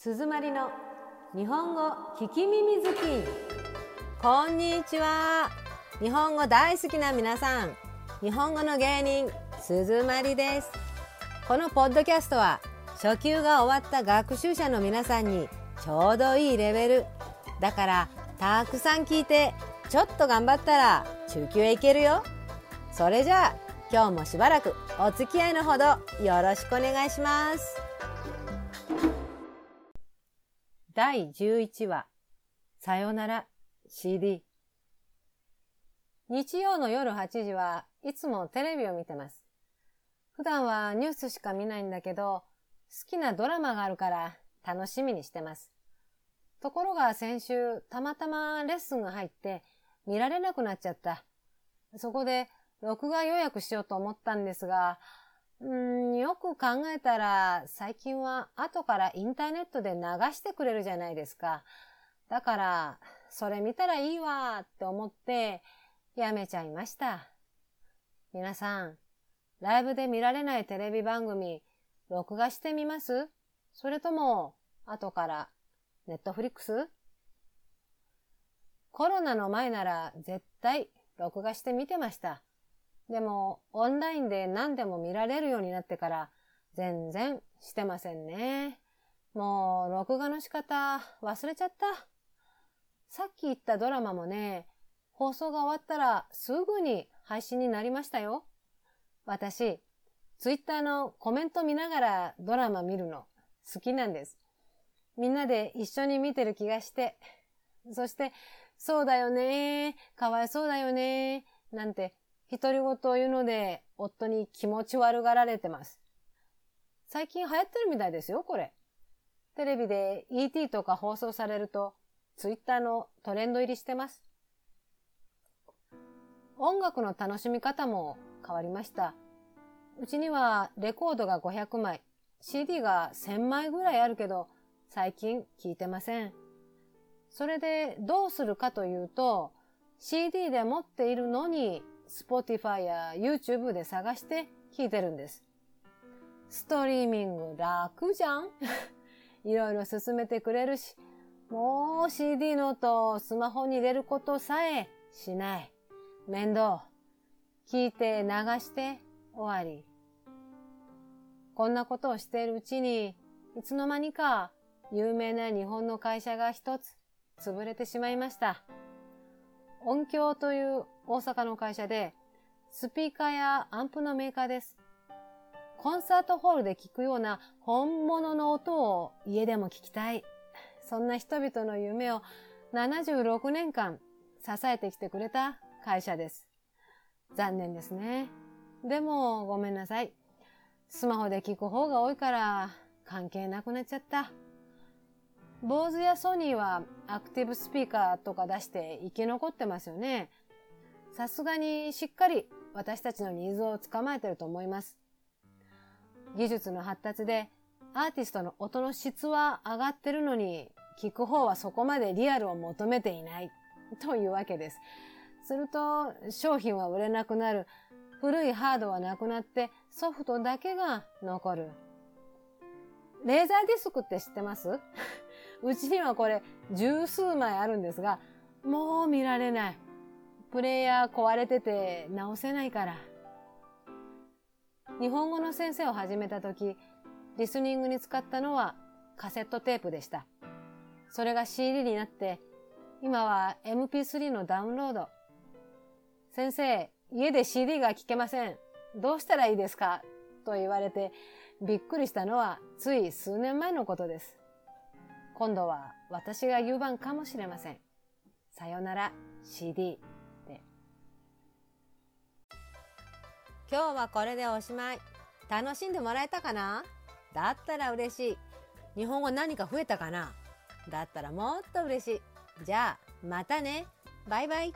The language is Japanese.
鈴まりの日本語聞き耳好き。こんにちは。日本語大好きな皆さん。日本語の芸人鈴まりです。このポッドキャストは初級が終わった学習者の皆さんにちょうどいいレベル。だからたくさん聞いてちょっと頑張ったら中級へ行けるよ。それじゃあ今日もしばらくお付き合いのほどよろしくお願いします。第11話さよなら CD 日曜の夜8時はいつもテレビを見てます。普段はニュースしか見ないんだけど、好きなドラマがあるから楽しみにしてます。ところが先週、たまたまレッスンが入って見られなくなっちゃった。そこで録画予約しようと思ったんですが、うん、よく考えたら、最近は後からインターネットで流してくれるじゃないですか。だから、それ見たらいいわって思って、やめちゃいました。皆さん、ライブで見られないテレビ番組、録画してみます？それとも、後から、ネットフリックス？コロナの前なら絶対録画して見てました。でも、オンラインで何でも見られるようになってから、全然してませんね。もう、録画の仕方、忘れちゃった。さっき言ったドラマもね、放送が終わったらすぐに配信になりましたよ。私、ツイッターのコメント見ながらドラマ見るの好きなんです。みんなで一緒に見てる気がして。そして、そうだよねかわいそうだよねなんて独り言を言うので、夫に気持ち悪がられてます。最近流行ってるみたいですよ、これ。テレビで ET とか放送されると、ツイッターのトレンド入りしてます。音楽の楽しみ方も変わりました。うちにはレコードが500枚、CD が1000枚ぐらいあるけど、最近聞いてません。それでどうするかというと、CD で持っているのに Spotify や YouTube で探して聞いてるんです。ストリーミング楽じゃん？いろいろ進めてくれるし、もう CD の音をスマホに入れることさえしない。面倒。聞いて流して終わり。こんなことをしているうちに、いつの間にか有名な日本の会社が一つ潰れてしまいました。音響という大阪の会社で、スピーカーやアンプのメーカーです。コンサートホールで聞くような本物の音を家でも聞きたい。そんな人々の夢を76年間支えてきてくれた会社です。残念ですね。でもごめんなさい。スマホで聞く方が多いから関係なくなっちゃった。坊主やソニーはアクティブスピーカーとか出して生き残ってますよね。さすがにしっかり私たちのニーズを捕まえてると思います。技術の発達でアーティストの音の質は上がってるのに聞く方はそこまでリアルを求めていない というわけです。すると商品は売れなくなる。古いハードはなくなってソフトだけが残る。レーザーディスクって知ってます？うちにはこれ十数枚あるんですが、もう見られない。プレイヤー壊れてて直せないから。日本語の先生を始めた時、リスニングに使ったのはカセットテープでした。それが CD になって、今は MP3 のダウンロード。先生、家で CD が聴けません。どうしたらいいですか？と言われてびっくりしたのはつい数年前のことです。今度は私が言う番かもしれません。さよなら CD で。今日はこれでおしまい。楽しんでもらえたかな？だったら嬉しい。日本語何か増えたかな？だったらもっと嬉しい。じゃあ、またね。バイバイ。